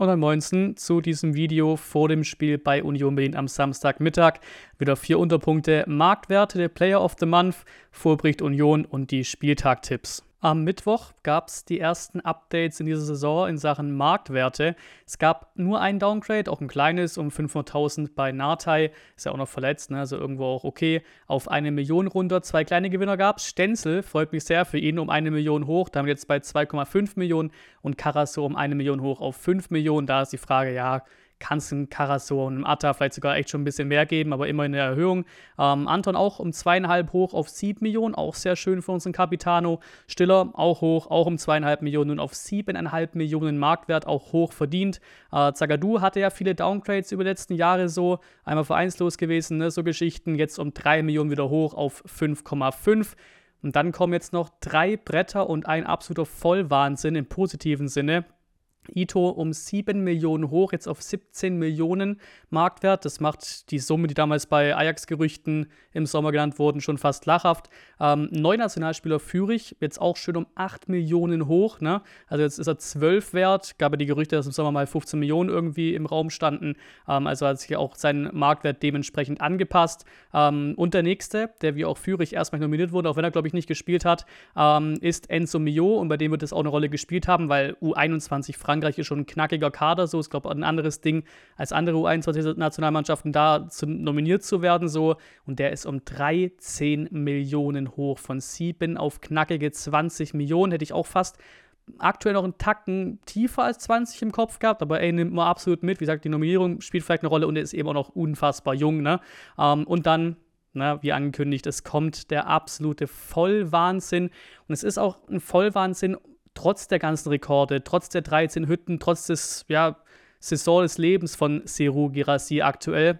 Und 19 zu diesem Video vor dem Spiel bei Union Berlin am Samstagmittag. Wieder vier Unterpunkte, Marktwerte der Player of the Month, Vorbericht Union und die Spieltagtipps. Am Mittwoch gab es die ersten Updates in dieser Saison in Sachen Marktwerte. Es gab nur ein Downgrade, auch ein kleines, um 500.000 bei Nartai. Ist ja auch noch verletzt, ne? also irgendwo auch okay. Auf eine Million runter. Zwei kleine Gewinner gab es. Stenzel freut mich sehr für ihn, um eine Million hoch. Da haben wir jetzt bei 2,5 Millionen und Karasso um eine Million hoch auf 5 Millionen. Da ist die Frage, ja, kann es einem Karasor und einem Atta vielleicht sogar echt schon ein bisschen mehr geben, aber immer in der Erhöhung. Ähm, Anton auch um zweieinhalb hoch auf sieben Millionen, auch sehr schön für unseren Capitano. Stiller auch hoch, auch um zweieinhalb Millionen und auf siebeneinhalb Millionen Marktwert, auch hoch verdient. Äh, Zagadou hatte ja viele Downgrades über die letzten Jahre so, einmal vereinslos gewesen, ne, so Geschichten, jetzt um drei Millionen wieder hoch auf 5,5. Und dann kommen jetzt noch drei Bretter und ein absoluter Vollwahnsinn im positiven Sinne. Ito um 7 Millionen hoch, jetzt auf 17 Millionen Marktwert. Das macht die Summe, die damals bei Ajax-Gerüchten im Sommer genannt wurden, schon fast lachhaft. Ähm, Neunationalspieler Fürich, jetzt auch schön um 8 Millionen hoch. Ne? Also jetzt ist er 12 wert. Gab ja die Gerüchte, dass im Sommer mal 15 Millionen irgendwie im Raum standen. Ähm, also hat sich auch sein Marktwert dementsprechend angepasst. Ähm, und der nächste, der wie auch Fürich erstmal nominiert wurde, auch wenn er, glaube ich, nicht gespielt hat, ähm, ist Enzo Mio. Und bei dem wird es auch eine Rolle gespielt haben, weil U21 Frankreich ist schon ein knackiger Kader. So ist, glaube ich, ein anderes Ding als andere U21-Nationalmannschaften da zu, nominiert zu werden. So. Und der ist um 13 Millionen hoch. Von 7 auf knackige 20 Millionen. Hätte ich auch fast aktuell noch einen Tacken tiefer als 20 im Kopf gehabt, aber ey, nimmt man absolut mit. Wie gesagt, die Nominierung spielt vielleicht eine Rolle und er ist eben auch noch unfassbar jung, ne? Ähm, und dann, na, wie angekündigt, es kommt der absolute Vollwahnsinn. Und es ist auch ein Vollwahnsinn, trotz der ganzen Rekorde, trotz der 13 Hütten, trotz des, ja, Saison des Lebens von Seru Girassi aktuell,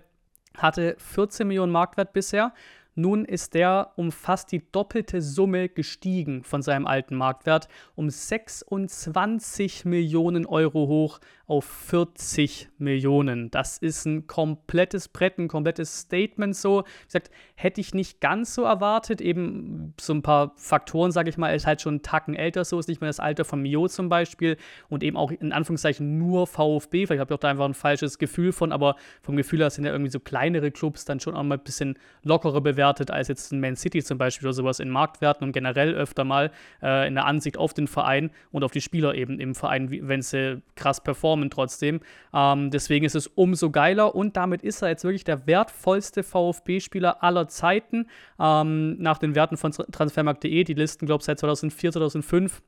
hatte 14 Millionen Marktwert bisher. Nun ist der um fast die doppelte Summe gestiegen von seinem alten Marktwert, um 26 Millionen Euro hoch auf 40 Millionen. Das ist ein komplettes Brett, ein komplettes Statement so. Wie gesagt, hätte ich nicht ganz so erwartet. Eben so ein paar Faktoren, sage ich mal, ist halt schon einen Tacken älter so, ist nicht mehr das Alter von Mio zum Beispiel und eben auch in Anführungszeichen nur VfB. Vielleicht habe ich auch da einfach ein falsches Gefühl von, aber vom Gefühl her sind ja irgendwie so kleinere Clubs dann schon auch mal ein bisschen lockerer bewertet als jetzt ein Man City zum Beispiel oder sowas in Marktwerten und generell öfter mal äh, in der Ansicht auf den Verein und auf die Spieler eben im Verein, wenn sie krass performen trotzdem. Ähm, deswegen ist es umso geiler und damit ist er jetzt wirklich der wertvollste VfB-Spieler aller Zeiten. Ähm, nach den Werten von Transfermarkt.de, die Listen, glaube ich, seit 2004, 2005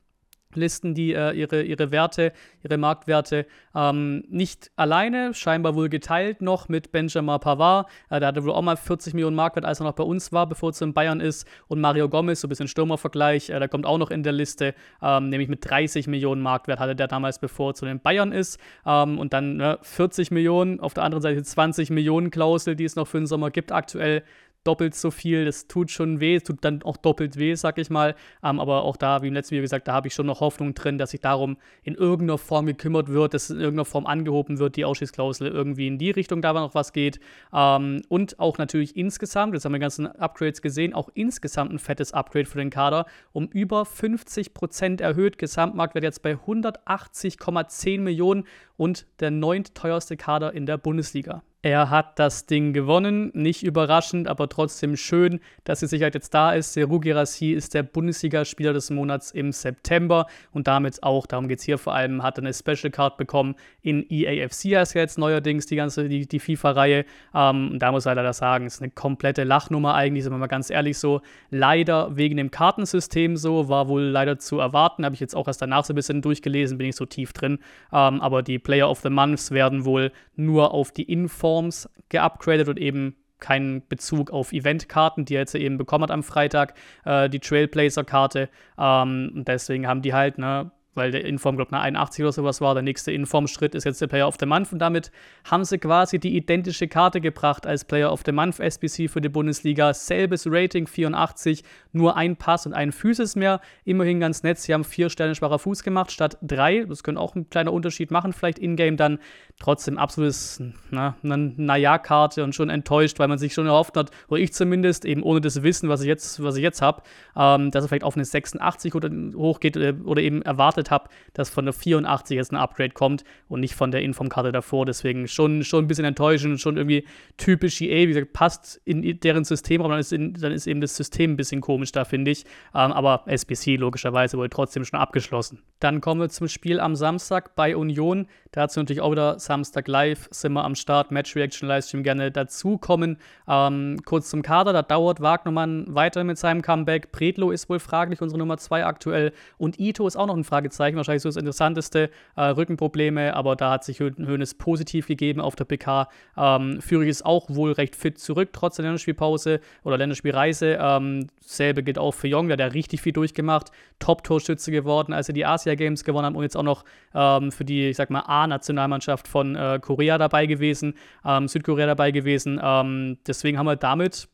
Listen die äh, ihre, ihre Werte, ihre Marktwerte ähm, nicht alleine, scheinbar wohl geteilt noch mit Benjamin Pavard. Äh, der hatte wohl auch mal 40 Millionen Marktwert, als er noch bei uns war, bevor er zu Bayern ist. Und Mario Gomez, so ein bisschen Stürmervergleich, äh, der kommt auch noch in der Liste, ähm, nämlich mit 30 Millionen Marktwert hatte der damals, bevor er zu den Bayern ist. Ähm, und dann ne, 40 Millionen, auf der anderen Seite 20 Millionen Klausel, die es noch für den Sommer gibt aktuell doppelt so viel. Das tut schon weh, tut dann auch doppelt weh, sag ich mal. Ähm, aber auch da, wie im letzten Video gesagt, da habe ich schon noch Hoffnung drin, dass sich darum in irgendeiner Form gekümmert wird, dass in irgendeiner Form angehoben wird, die Ausschießklausel irgendwie in die Richtung da noch was geht. Ähm, und auch natürlich insgesamt, das haben wir ganzen Upgrades gesehen, auch insgesamt ein fettes Upgrade für den Kader, um über 50% erhöht. Gesamtmarktwert jetzt bei 180,10 Millionen und der neunteuerste Kader in der Bundesliga. Er hat das Ding gewonnen, nicht überraschend, aber trotzdem schön, dass die Sicherheit jetzt da ist. Seru Girassi ist der Bundesligaspieler des Monats im September und damit auch, darum geht es hier vor allem, hat er eine Special Card bekommen in EAFC, heißt ja jetzt neuerdings die ganze, die, die FIFA-Reihe. Ähm, da muss er leider sagen, ist eine komplette Lachnummer eigentlich, sind wir mal ganz ehrlich so. Leider wegen dem Kartensystem so, war wohl leider zu erwarten, habe ich jetzt auch erst danach so ein bisschen durchgelesen, bin ich so tief drin. Ähm, aber die Player of the Months werden wohl nur auf die Info Forms geupgradet und eben keinen Bezug auf Eventkarten, die er jetzt eben bekommen hat am Freitag, äh, die Trailblazer-Karte. Ähm, deswegen haben die halt, ne, weil der Inform, glaube ich, eine 81 oder sowas war. Der nächste Inform-Schritt ist jetzt der Player of the Month und damit haben sie quasi die identische Karte gebracht als Player of the Month SBC für die Bundesliga. Selbes Rating, 84, nur ein Pass und ein Physis mehr. Immerhin ganz nett. Sie haben vier Sterne schwacher Fuß gemacht statt drei. Das könnte auch ein kleiner Unterschied machen, vielleicht in-game dann. Trotzdem absolutes na, eine Naja-Karte und schon enttäuscht, weil man sich schon erhofft hat, oder ich zumindest, eben ohne das Wissen, was ich jetzt, was ich jetzt habe, ähm, dass er vielleicht auf eine 86 oder hochgeht oder, oder eben erwartet habe, dass von der 84 jetzt ein Upgrade kommt und nicht von der Inform-Karte davor. Deswegen schon, schon ein bisschen enttäuschend, schon irgendwie typisch EA, wie gesagt, passt in deren System, aber dann ist, in, dann ist eben das System ein bisschen komisch da, finde ich. Ähm, aber SBC logischerweise wurde trotzdem schon abgeschlossen. Dann kommen wir zum Spiel am Samstag bei Union. Da hat es natürlich auch wieder Samstag live, sind wir am Start, Match Reaction Livestream gerne dazukommen. Ähm, kurz zum Kader, da dauert Wagnermann weiter mit seinem Comeback. Predlo ist wohl fraglich, unsere Nummer 2 aktuell. Und Ito ist auch noch ein Fragezeichen, wahrscheinlich so das Interessanteste. Äh, Rückenprobleme, aber da hat sich Hönes positiv gegeben auf der PK. Ähm, Führig ist auch wohl recht fit zurück, trotz der Länderspielpause oder Länderspielreise. Ähm, selbe gilt auch für Jong, der hat richtig viel durchgemacht. Top-Torschütze geworden, als er die Asia Games gewonnen hat und jetzt auch noch ähm, für die, ich sag mal, A-Nationalmannschaft von äh, Korea dabei gewesen, ähm, Südkorea dabei gewesen. Ähm, deswegen haben wir damit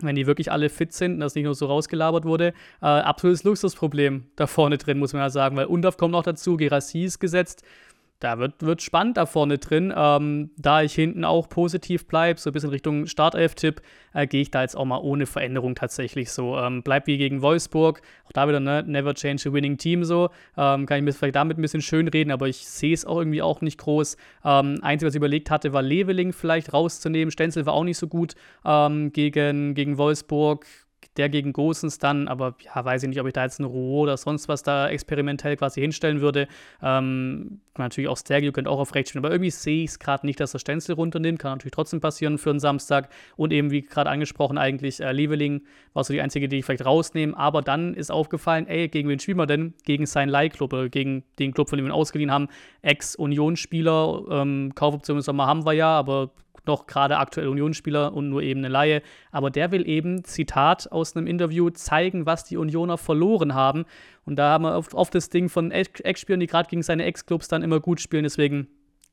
wenn die wirklich alle fit sind und das nicht nur so rausgelabert wurde, äh, absolutes Luxusproblem da vorne drin, muss man ja sagen, weil Undaf kommt noch dazu, Gerassi ist gesetzt, da wird, wird spannend da vorne drin. Ähm, da ich hinten auch positiv bleibe, so ein bisschen Richtung Startelf-Tipp, äh, gehe ich da jetzt auch mal ohne Veränderung tatsächlich so. Ähm, bleib wie gegen Wolfsburg, auch da wieder, ne, never change a winning team so. Ähm, kann ich mir vielleicht damit ein bisschen schön reden, aber ich sehe es auch irgendwie auch nicht groß. Ähm, Einzige, was ich überlegt hatte, war Leveling vielleicht rauszunehmen. Stenzel war auch nicht so gut ähm, gegen, gegen Wolfsburg der gegen Gosens dann, aber ja, weiß ich nicht, ob ich da jetzt ein Roh oder sonst was da experimentell quasi hinstellen würde. Ähm, natürlich auch Stergio könnte auch auf rechts spielen, aber irgendwie sehe ich es gerade nicht, dass er Stenzel runternimmt. Kann natürlich trotzdem passieren für einen Samstag. Und eben, wie gerade angesprochen, eigentlich äh, Leveling war so die einzige, die ich vielleicht rausnehme. Aber dann ist aufgefallen, ey, gegen wen spielen wir denn? Gegen seinen Leihclub oder gegen den Club, von dem wir ihn ausgeliehen haben. Ex-Union-Spieler, ähm, Kaufoption im Sommer haben wir ja, aber noch gerade aktuell Unionsspieler und nur eben eine Laie. Aber der will eben, Zitat aus einem Interview, zeigen, was die Unioner verloren haben. Und da haben wir oft, oft das Ding von Ex-Spielern, die gerade gegen seine Ex-Clubs dann immer gut spielen. Deswegen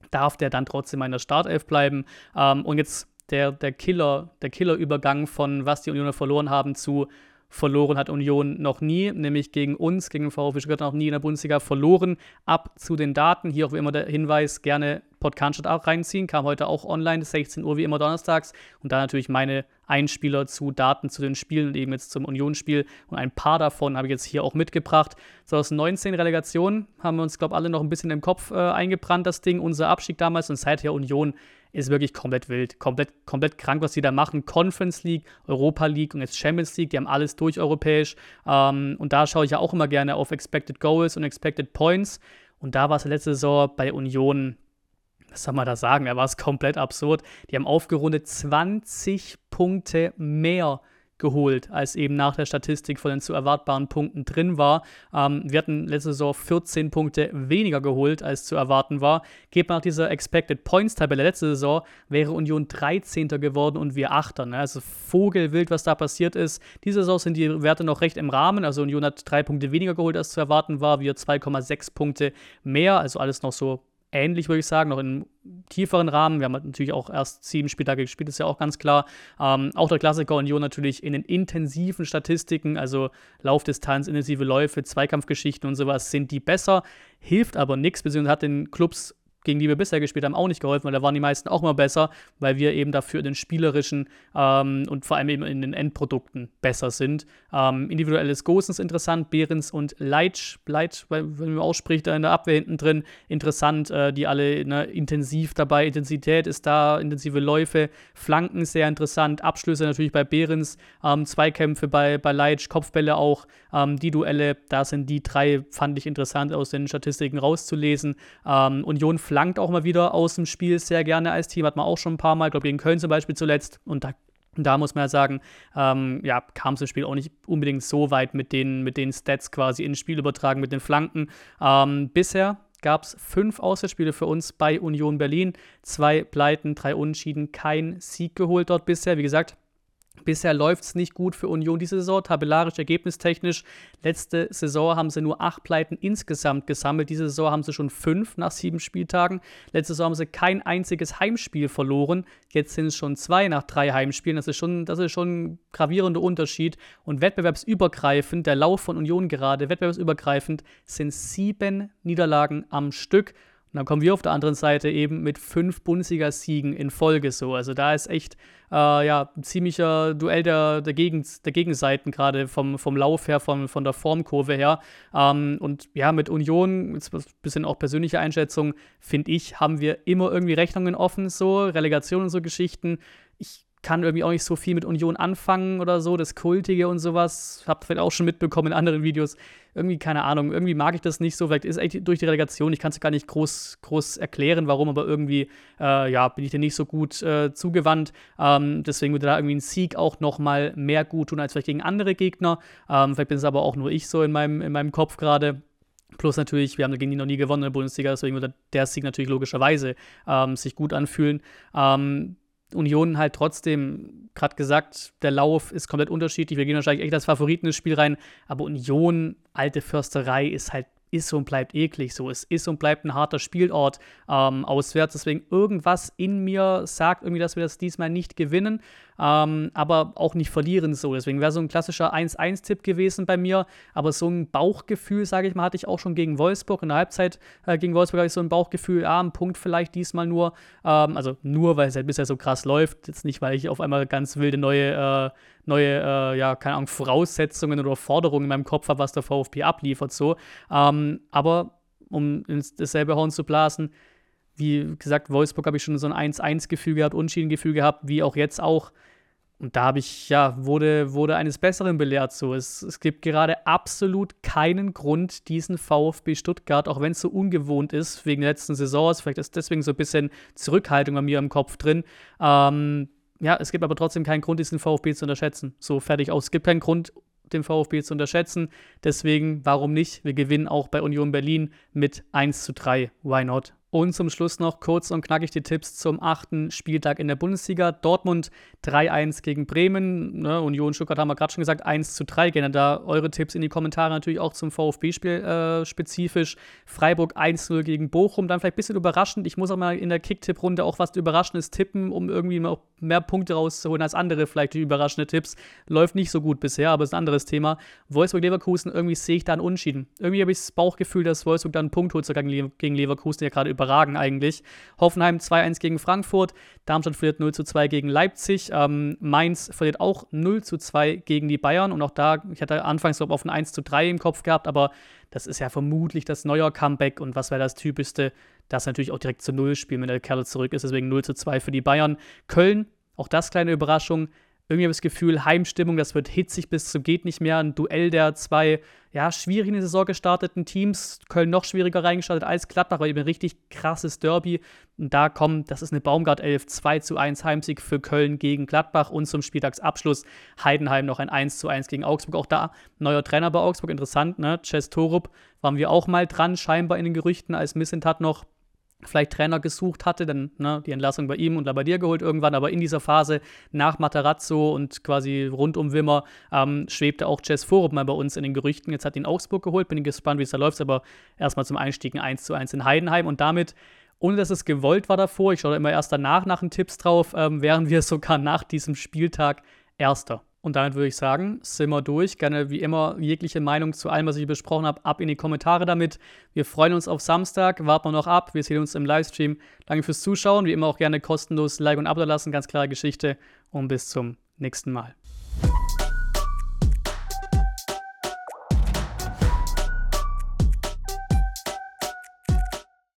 darf der dann trotzdem in der Startelf bleiben. Ähm, und jetzt der, der Killer, der Killer-Übergang von was die Unioner verloren haben zu verloren hat Union noch nie, nämlich gegen uns, gegen den VfB Stuttgart noch nie in der Bundesliga verloren. Ab zu den Daten. Hier auch wie immer der Hinweis, gerne Podcast auch reinziehen. Kam heute auch online, 16 Uhr wie immer donnerstags. Und da natürlich meine Einspieler zu Daten zu den Spielen und eben jetzt zum Unionsspiel. Und ein paar davon habe ich jetzt hier auch mitgebracht. 2019 Relegation haben wir uns, glaube ich, alle noch ein bisschen im Kopf äh, eingebrannt, das Ding. Unser Abstieg damals und seither Union ist wirklich komplett wild. Komplett, komplett krank, was die da machen. Conference League, Europa League und jetzt Champions League, die haben alles durch europäisch. Ähm, und da schaue ich ja auch immer gerne auf Expected Goals und Expected Points. Und da war es letzte Saison bei Union, was soll man da sagen, da war es komplett absurd. Die haben aufgerundet 20 Punkte mehr geholt, als eben nach der Statistik von den zu erwartbaren Punkten drin war. Ähm, wir hatten letzte Saison 14 Punkte weniger geholt, als zu erwarten war. Geht man nach dieser Expected Points-Tabelle letzte Saison, wäre Union 13. geworden und wir 8. Ne? Also Vogelwild, was da passiert ist. Diese Saison sind die Werte noch recht im Rahmen. Also Union hat drei Punkte weniger geholt, als zu erwarten war. Wir 2,6 Punkte mehr. Also alles noch so ähnlich, würde ich sagen, noch in tieferen Rahmen. Wir haben natürlich auch erst sieben Spieltage gespielt, ist ja auch ganz klar. Ähm, auch der Klassiker Union natürlich in den intensiven Statistiken, also Laufdistanz, intensive Läufe, Zweikampfgeschichten und sowas, sind die besser, hilft aber nichts, beziehungsweise hat den Clubs gegen die wir bisher gespielt haben, auch nicht geholfen, weil da waren die meisten auch mal besser, weil wir eben dafür in den spielerischen ähm, und vor allem eben in den Endprodukten besser sind. Ähm, individuelles Gosens interessant, Behrens und Leitsch, Leitsch, wenn man ausspricht, da in der Abwehr hinten drin, interessant, äh, die alle ne, intensiv dabei, Intensität ist da, intensive Läufe, Flanken sehr interessant, Abschlüsse natürlich bei Behrens, ähm, Zweikämpfe bei, bei Leitsch, Kopfbälle auch, ähm, die Duelle, da sind die drei, fand ich interessant aus den Statistiken rauszulesen. Ähm, Union flankt auch mal wieder aus dem Spiel sehr gerne als Team, hat man auch schon ein paar Mal, glaube gegen Köln zum Beispiel zuletzt. Und da da muss man ja sagen, ähm, ja, kam im Spiel auch nicht unbedingt so weit mit den, mit den Stats quasi ins Spiel übertragen, mit den Flanken. Ähm, bisher gab es fünf Auswärtsspiele für uns bei Union Berlin. Zwei Pleiten, drei Unentschieden, kein Sieg geholt dort bisher. Wie gesagt, Bisher läuft es nicht gut für Union diese Saison, tabellarisch, ergebnistechnisch. Letzte Saison haben sie nur acht Pleiten insgesamt gesammelt. Diese Saison haben sie schon fünf nach sieben Spieltagen. Letzte Saison haben sie kein einziges Heimspiel verloren. Jetzt sind es schon zwei nach drei Heimspielen. Das ist schon, das ist schon ein gravierender Unterschied. Und wettbewerbsübergreifend, der Lauf von Union gerade, wettbewerbsübergreifend, sind sieben Niederlagen am Stück. Und dann kommen wir auf der anderen Seite eben mit fünf Bundesliga-Siegen in Folge so. Also da ist echt äh, ja, ein ziemlicher Duell der, der, Gegen, der Gegenseiten, gerade vom, vom Lauf her, von, von der Formkurve her. Ähm, und ja, mit Union, jetzt ein bisschen auch persönliche Einschätzung, finde ich, haben wir immer irgendwie Rechnungen offen, so, Relegation und so Geschichten. Ich kann irgendwie auch nicht so viel mit Union anfangen oder so, das Kultige und sowas. Habt vielleicht auch schon mitbekommen in anderen Videos. Irgendwie, keine Ahnung, irgendwie mag ich das nicht so. Vielleicht ist echt durch die Relegation, ich kann es gar nicht groß, groß erklären, warum, aber irgendwie, äh, ja, bin ich dir nicht so gut äh, zugewandt. Ähm, deswegen würde da irgendwie ein Sieg auch noch mal mehr gut tun als vielleicht gegen andere Gegner. Ähm, vielleicht bin es aber auch nur ich so in meinem, in meinem Kopf gerade. Plus natürlich, wir haben gegen die noch nie gewonnen in der Bundesliga, deswegen würde der Sieg natürlich logischerweise ähm, sich gut anfühlen. Ähm, Union halt trotzdem, gerade gesagt, der Lauf ist komplett unterschiedlich. Wir gehen wahrscheinlich echt als Favoriten ins Spiel rein, aber Union, alte Försterei, ist halt ist und bleibt eklig so. Es ist und bleibt ein harter Spielort ähm, auswärts. Deswegen irgendwas in mir sagt irgendwie, dass wir das diesmal nicht gewinnen ähm, aber auch nicht verlieren so. Deswegen wäre so ein klassischer 1-1-Tipp gewesen bei mir, aber so ein Bauchgefühl, sage ich mal, hatte ich auch schon gegen Wolfsburg. In der Halbzeit äh, gegen Wolfsburg hatte ich so ein Bauchgefühl, ja, ein Punkt vielleicht diesmal nur, ähm, also nur, weil es halt bisher so krass läuft, jetzt nicht, weil ich auf einmal ganz wilde neue, äh, neue, äh, ja, keine Ahnung, Voraussetzungen oder Forderungen in meinem Kopf habe, was der VfB abliefert so. Ähm, aber um ins dasselbe Horn zu blasen, wie gesagt, Wolfsburg habe ich schon so ein 1-1-Gefühl gehabt, Unschieden-Gefühl gehabt, wie auch jetzt auch. Und da habe ich, ja, wurde, wurde eines Besseren belehrt. So. Es, es gibt gerade absolut keinen Grund, diesen VfB Stuttgart, auch wenn es so ungewohnt ist, wegen der letzten Saisons, vielleicht ist deswegen so ein bisschen Zurückhaltung bei mir im Kopf drin. Ähm, ja, es gibt aber trotzdem keinen Grund, diesen VfB zu unterschätzen. So fertig aus. Es gibt keinen Grund, den VfB zu unterschätzen. Deswegen, warum nicht? Wir gewinnen auch bei Union Berlin mit 1 zu 3. Why not? Und zum Schluss noch kurz und knackig die Tipps zum achten Spieltag in der Bundesliga. Dortmund 3-1 gegen Bremen. Ne, Union Stuttgart haben wir gerade schon gesagt, 1 zu 3. Gerne da eure Tipps in die Kommentare natürlich auch zum VfB-Spiel äh, spezifisch. Freiburg 1-0 gegen Bochum. Dann vielleicht ein bisschen überraschend. Ich muss auch mal in der Kick-Tipp-Runde auch was Überraschendes tippen, um irgendwie noch mehr Punkte rauszuholen als andere, vielleicht die überraschende Tipps. Läuft nicht so gut bisher, aber ist ein anderes Thema. Wolfsburg-Leverkusen, irgendwie sehe ich da einen Unschieden. Irgendwie habe ich das Bauchgefühl, dass Wolfsburg dann einen Punkt holt sogar gegen Leverkusen, der gerade über überragen eigentlich. Hoffenheim 2-1 gegen Frankfurt, Darmstadt verliert 0 2 gegen Leipzig, ähm, Mainz verliert auch 0 2 gegen die Bayern und auch da, ich hatte anfangs glaube auf ein 1 3 im Kopf gehabt, aber das ist ja vermutlich das neue Comeback und was wäre das Typischste? Das natürlich auch direkt zu Null spielen, wenn der Kerl zurück ist, deswegen 0 2 für die Bayern. Köln, auch das kleine Überraschung, irgendwie habe ich das Gefühl, Heimstimmung, das wird hitzig bis zum geht nicht mehr. Ein Duell der zwei, ja, schwierig in die Saison gestarteten Teams. Köln noch schwieriger reingestartet als Gladbach, weil eben ein richtig krasses Derby. Und da kommt, das ist eine Baumgart 11, 2 zu 1 Heimsieg für Köln gegen Gladbach und zum Spieltagsabschluss Heidenheim noch ein 1 zu 1 gegen Augsburg. Auch da neuer Trainer bei Augsburg, interessant, ne? Chess Torup waren wir auch mal dran, scheinbar in den Gerüchten, als Missentat noch vielleicht Trainer gesucht hatte, dann ne, die Entlassung bei ihm und Labadier geholt irgendwann, aber in dieser Phase nach Materazzo und quasi rund um Wimmer ähm, schwebte auch Jess Forup mal bei uns in den Gerüchten. Jetzt hat ihn Augsburg geholt, bin gespannt, wie es da läuft, aber erstmal zum Einstieg ein 1 zu 1 in Heidenheim und damit ohne dass es gewollt war davor, ich schaue immer erst danach nach den Tipps drauf, ähm, wären wir sogar nach diesem Spieltag Erster. Und damit würde ich sagen, sind wir durch. Gerne wie immer jegliche Meinung zu allem, was ich besprochen habe, ab in die Kommentare damit. Wir freuen uns auf Samstag, warten wir noch ab. Wir sehen uns im Livestream. Danke fürs Zuschauen. Wie immer auch gerne kostenlos Like und Abo lassen, ganz klare Geschichte. Und bis zum nächsten Mal.